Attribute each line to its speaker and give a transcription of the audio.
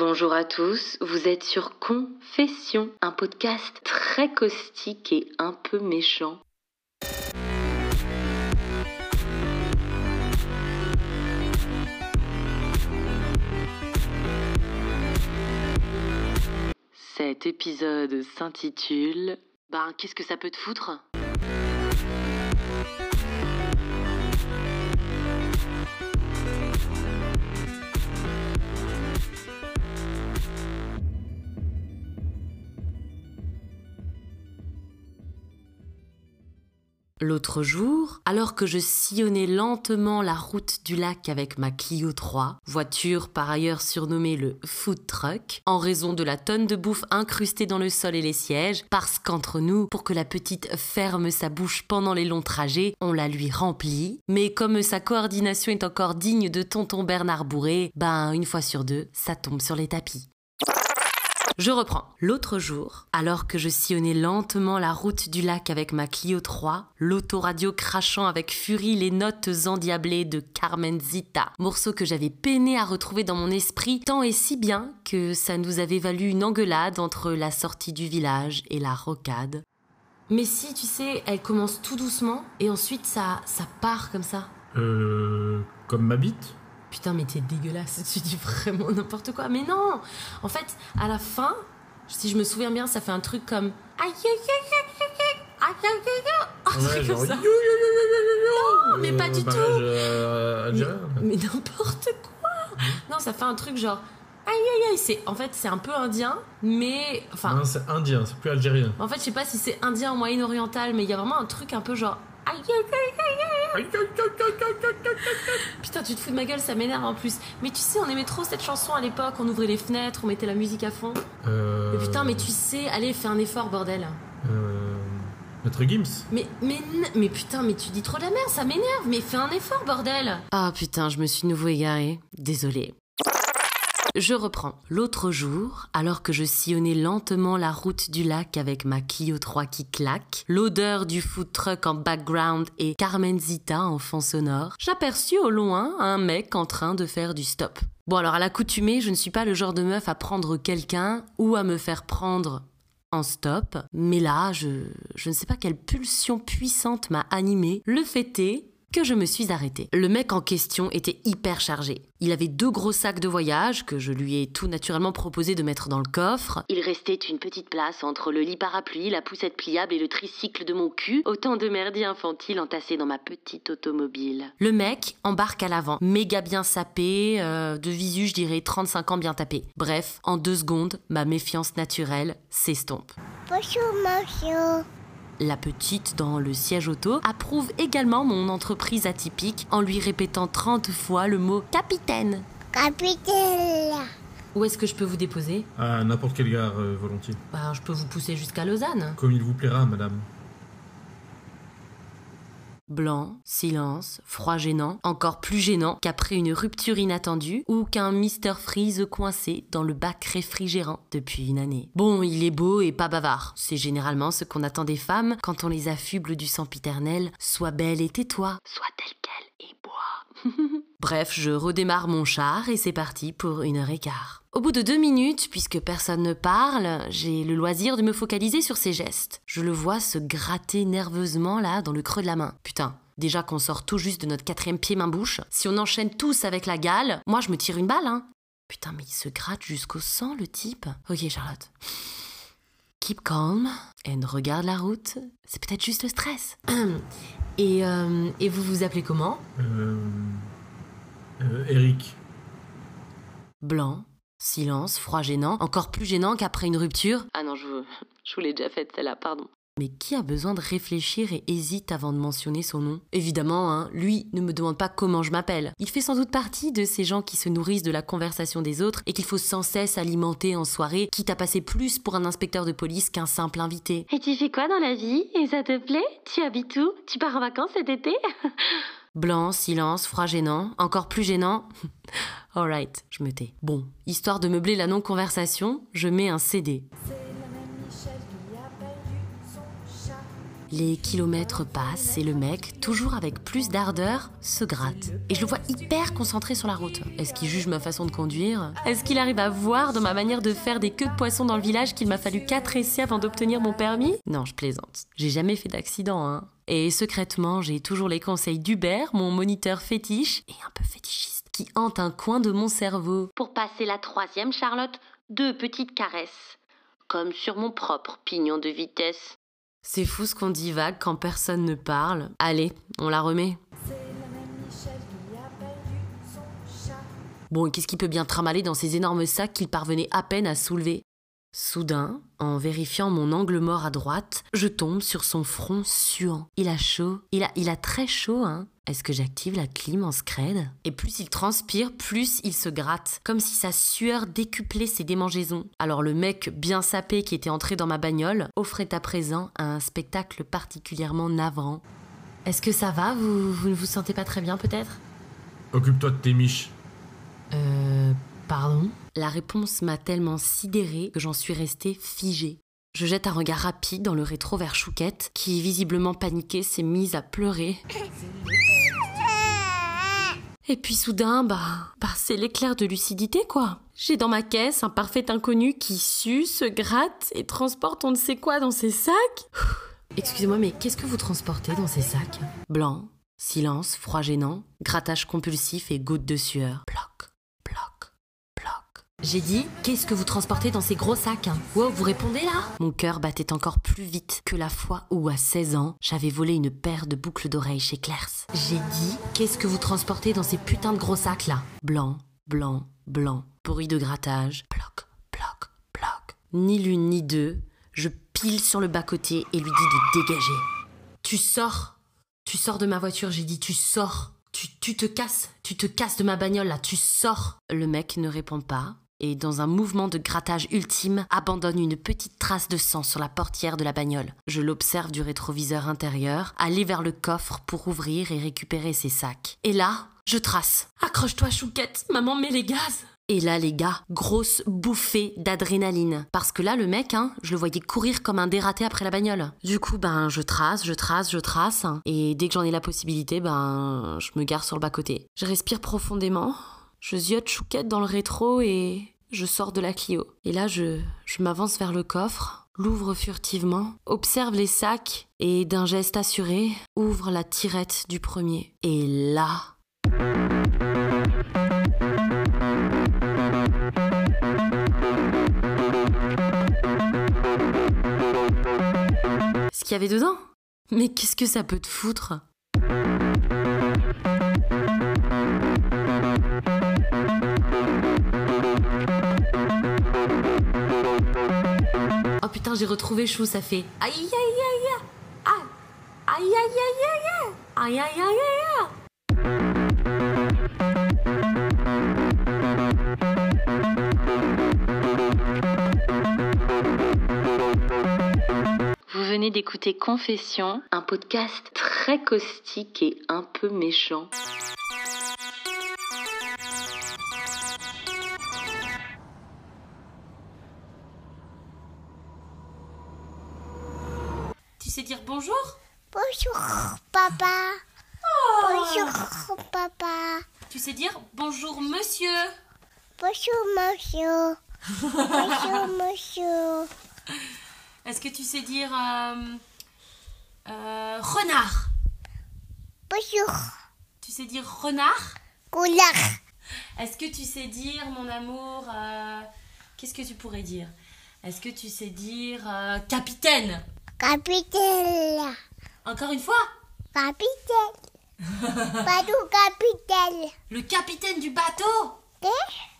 Speaker 1: Bonjour à tous, vous êtes sur Confession, un podcast très caustique et un peu méchant. Cet épisode s'intitule Ben, qu'est-ce que ça peut te foutre? L'autre jour, alors que je sillonnais lentement la route du lac avec ma Clio 3, voiture par ailleurs surnommée le food truck, en raison de la tonne de bouffe incrustée dans le sol et les sièges, parce qu'entre nous, pour que la petite ferme sa bouche pendant les longs trajets, on la lui remplit, mais comme sa coordination est encore digne de tonton Bernard Bourré, ben une fois sur deux, ça tombe sur les tapis. Je reprends. L'autre jour, alors que je sillonnais lentement la route du lac avec ma Clio 3, l'autoradio crachant avec furie les notes endiablées de Carmen Zita, morceau que j'avais peiné à retrouver dans mon esprit tant et si bien que ça nous avait valu une engueulade entre la sortie du village et la rocade. Mais si, tu sais, elle commence tout doucement et ensuite ça, ça part comme ça.
Speaker 2: Euh. Comme ma bite?
Speaker 1: Putain, mais t'es dégueulasse, tu dis vraiment n'importe quoi. Mais non En fait, à la fin, si je me souviens bien, ça fait un truc comme. Aïe, aïe, aïe, aïe, aïe, aïe, aïe, aïe,
Speaker 2: Ouais,
Speaker 1: aïe,
Speaker 2: genre,
Speaker 1: comme ça. Non, mais pas du tout.
Speaker 2: euh.
Speaker 1: Mais n'importe quoi Non, ça fait un truc genre. Aïe, aïe, aïe. C'est, en fait, c'est un peu indien, mais. Enfin,
Speaker 2: Non, c'est indien, c'est plus algérien.
Speaker 1: en fait, je sais pas si c'est indien ou moyen-oriental, mais il y a vraiment un truc un peu genre. Aïe, aïe, aïe, Putain, tu te fous de ma gueule, ça m'énerve en plus. Mais tu sais, on aimait trop cette chanson à l'époque, on ouvrait les fenêtres, on mettait la musique à fond.
Speaker 2: Euh,
Speaker 1: Mais putain, mais tu sais, allez, fais un effort, bordel.
Speaker 2: Euh. Maître Gims
Speaker 1: Mais, mais, n- mais putain, mais tu dis trop de la merde, ça m'énerve, mais fais un effort, bordel Ah putain, je me suis nouveau égarée. Désolée. Je reprends. L'autre jour, alors que je sillonnais lentement la route du lac avec ma Clio 3 qui claque, l'odeur du food truck en background et Carmen Zita en fond sonore, j'aperçus au loin un mec en train de faire du stop. Bon alors à l'accoutumée, je ne suis pas le genre de meuf à prendre quelqu'un ou à me faire prendre en stop, mais là, je, je ne sais pas quelle pulsion puissante m'a animée. Le fait est que je me suis arrêtée. Le mec en question était hyper chargé. Il avait deux gros sacs de voyage que je lui ai tout naturellement proposé de mettre dans le coffre. Il restait une petite place entre le lit parapluie, la poussette pliable et le tricycle de mon cul, autant de merdier infantile entassés dans ma petite automobile. Le mec embarque à l'avant, méga bien sapé, euh, de visu je dirais 35 ans bien tapé. Bref, en deux secondes, ma méfiance naturelle s'estompe.
Speaker 3: Bonjour, monsieur.
Speaker 1: La petite, dans le siège auto, approuve également mon entreprise atypique en lui répétant 30 fois le mot capitaine.
Speaker 3: Capitaine.
Speaker 1: Où est-ce que je peux vous déposer?
Speaker 2: À n'importe quelle gare, euh, volontiers.
Speaker 1: Bah, je peux vous pousser jusqu'à Lausanne.
Speaker 2: Comme il vous plaira, madame.
Speaker 1: Blanc, silence, froid gênant, encore plus gênant qu'après une rupture inattendue ou qu'un Mr Freeze coincé dans le bac réfrigérant depuis une année. Bon, il est beau et pas bavard. C'est généralement ce qu'on attend des femmes quand on les affuble du sempiternel. Sois belle et tais-toi. Sois telle qu'elle et bois. Bref, je redémarre mon char et c'est parti pour une heure et quart. Au bout de deux minutes, puisque personne ne parle, j'ai le loisir de me focaliser sur ses gestes. Je le vois se gratter nerveusement là dans le creux de la main. Putain. Déjà qu'on sort tout juste de notre quatrième pied main bouche, si on enchaîne tous avec la gale, moi je me tire une balle, hein. Putain, mais il se gratte jusqu'au sang, le type. Ok, Charlotte. Keep calm and regarde la route. C'est peut-être juste le stress. Et, euh, et vous vous appelez comment?
Speaker 2: Euh. euh, Eric.
Speaker 1: Blanc, silence, froid gênant, encore plus gênant qu'après une rupture. Ah non, je vous, je vous l'ai déjà faite celle-là, pardon. Mais qui a besoin de réfléchir et hésite avant de mentionner son nom? Évidemment, hein, lui ne me demande pas comment je m'appelle. Il fait sans doute partie de ces gens qui se nourrissent de la conversation des autres et qu'il faut sans cesse alimenter en soirée, quitte à passer plus pour un inspecteur de police qu'un simple invité. Et tu fais quoi dans la vie? Et ça te plaît? Tu habites où? Tu pars en vacances cet été? Blanc, silence, froid gênant, encore plus gênant. Alright, je me tais. Bon, histoire de meubler la non-conversation, je mets un CD. Les kilomètres passent et le mec, toujours avec plus d'ardeur, se gratte. Et je le vois hyper concentré sur la route. Est-ce qu'il juge ma façon de conduire? Est-ce qu'il arrive à voir dans ma manière de faire des queues de poisson dans le village qu'il m'a fallu 4 essais avant d'obtenir mon permis? Non, je plaisante. J'ai jamais fait d'accident, hein. Et secrètement, j'ai toujours les conseils d'Hubert, mon moniteur fétiche et un peu fétichiste, qui hante un coin de mon cerveau. Pour passer la troisième, Charlotte, deux petites caresses. Comme sur mon propre pignon de vitesse. C'est fou ce qu'on divague quand personne ne parle. Allez, on la remet. Bon, qu'est-ce qui peut bien tramaler dans ces énormes sacs qu'il parvenait à peine à soulever? Soudain, en vérifiant mon angle mort à droite, je tombe sur son front suant. Il a chaud, il a, il a très chaud, hein. Est-ce que j'active la clim en scred? Et plus il transpire, plus il se gratte, comme si sa sueur décuplait ses démangeaisons. Alors le mec bien sapé qui était entré dans ma bagnole offrait à présent un spectacle particulièrement navrant. Est-ce que ça va? Vous, vous ne vous sentez pas très bien peut-être?
Speaker 2: Occupe-toi de tes miches.
Speaker 1: Euh. Pardon? La réponse m'a tellement sidérée que j'en suis restée figée. Je jette un regard rapide dans le rétro vers Chouquette, qui, visiblement paniquée, s'est mise à pleurer. Et puis soudain, bah, bah c'est l'éclair de lucidité, quoi. J'ai dans ma caisse un parfait inconnu qui sue, se gratte et transporte on ne sait quoi dans ses sacs. Excusez-moi, mais qu'est-ce que vous transportez dans ces sacs? Blanc, silence, froid gênant, grattage compulsif et gouttes de sueur. Bloc, bloc, bloc. J'ai dit, qu'est-ce que vous transportez dans ces gros sacs Wow, vous répondez là? Mon cœur battait encore plus vite que la fois où, à 16 ans, j'avais volé une paire de boucles d'oreilles chez Claire's. J'ai dit, qu'est-ce que vous transportez dans ces putains de gros sacs là? Blanc, blanc, blanc, bruit de grattage, bloc, bloc, bloc. Ni l'une ni deux, je pile sur le bas-côté et lui dis de dégager. Tu sors. Tu sors de ma voiture, j'ai dit, tu sors. Tu, tu te casses, tu te casses de ma bagnole là, tu sors. Le mec ne répond pas et dans un mouvement de grattage ultime, abandonne une petite trace de sang sur la portière de la bagnole. Je l'observe du rétroviseur intérieur, aller vers le coffre pour ouvrir et récupérer ses sacs. Et là, je trace. Accroche-toi, chouquette, maman met les gaz. Et là, les gars, grosse bouffée d'adrénaline. Parce que là, le mec, hein, je le voyais courir comme un dératé après la bagnole. Du coup, ben, je trace, je trace, je trace. Et dès que j'en ai la possibilité, ben, je me gare sur le bas-côté. Je respire profondément. Je ziote chouquette dans le rétro et je sors de la Clio. Et là, je, je m'avance vers le coffre, l'ouvre furtivement, observe les sacs et d'un geste assuré, ouvre la tirette du premier. Et là... Ce qu'il y avait dedans? Mais qu'est-ce que ça peut te foutre? J'ai retrouvé Chou, ça fait aïe aïe aïe aïe aïe. Aïe aïe aïe. Aïe aïe aïe aïe aïe. Vous venez d'écouter Confession, un podcast très caustique et un peu méchant.
Speaker 3: Papa. Bonjour, papa.
Speaker 1: Tu sais dire bonjour monsieur
Speaker 3: Bonjour, monsieur. Bonjour, monsieur.
Speaker 1: Est-ce que tu sais dire euh, euh, renard?
Speaker 3: Bonjour,
Speaker 1: Tu sais dire renard?
Speaker 3: Couleur.
Speaker 1: Est-ce que tu sais dire mon amour euh, Qu'est-ce que tu pourrais dire? Est-ce que tu sais dire capitaine?
Speaker 3: Capitaine.
Speaker 1: Encore une fois?
Speaker 3: Capitaine. Tout capitaine.
Speaker 1: Le capitaine du bateau?
Speaker 3: Eh?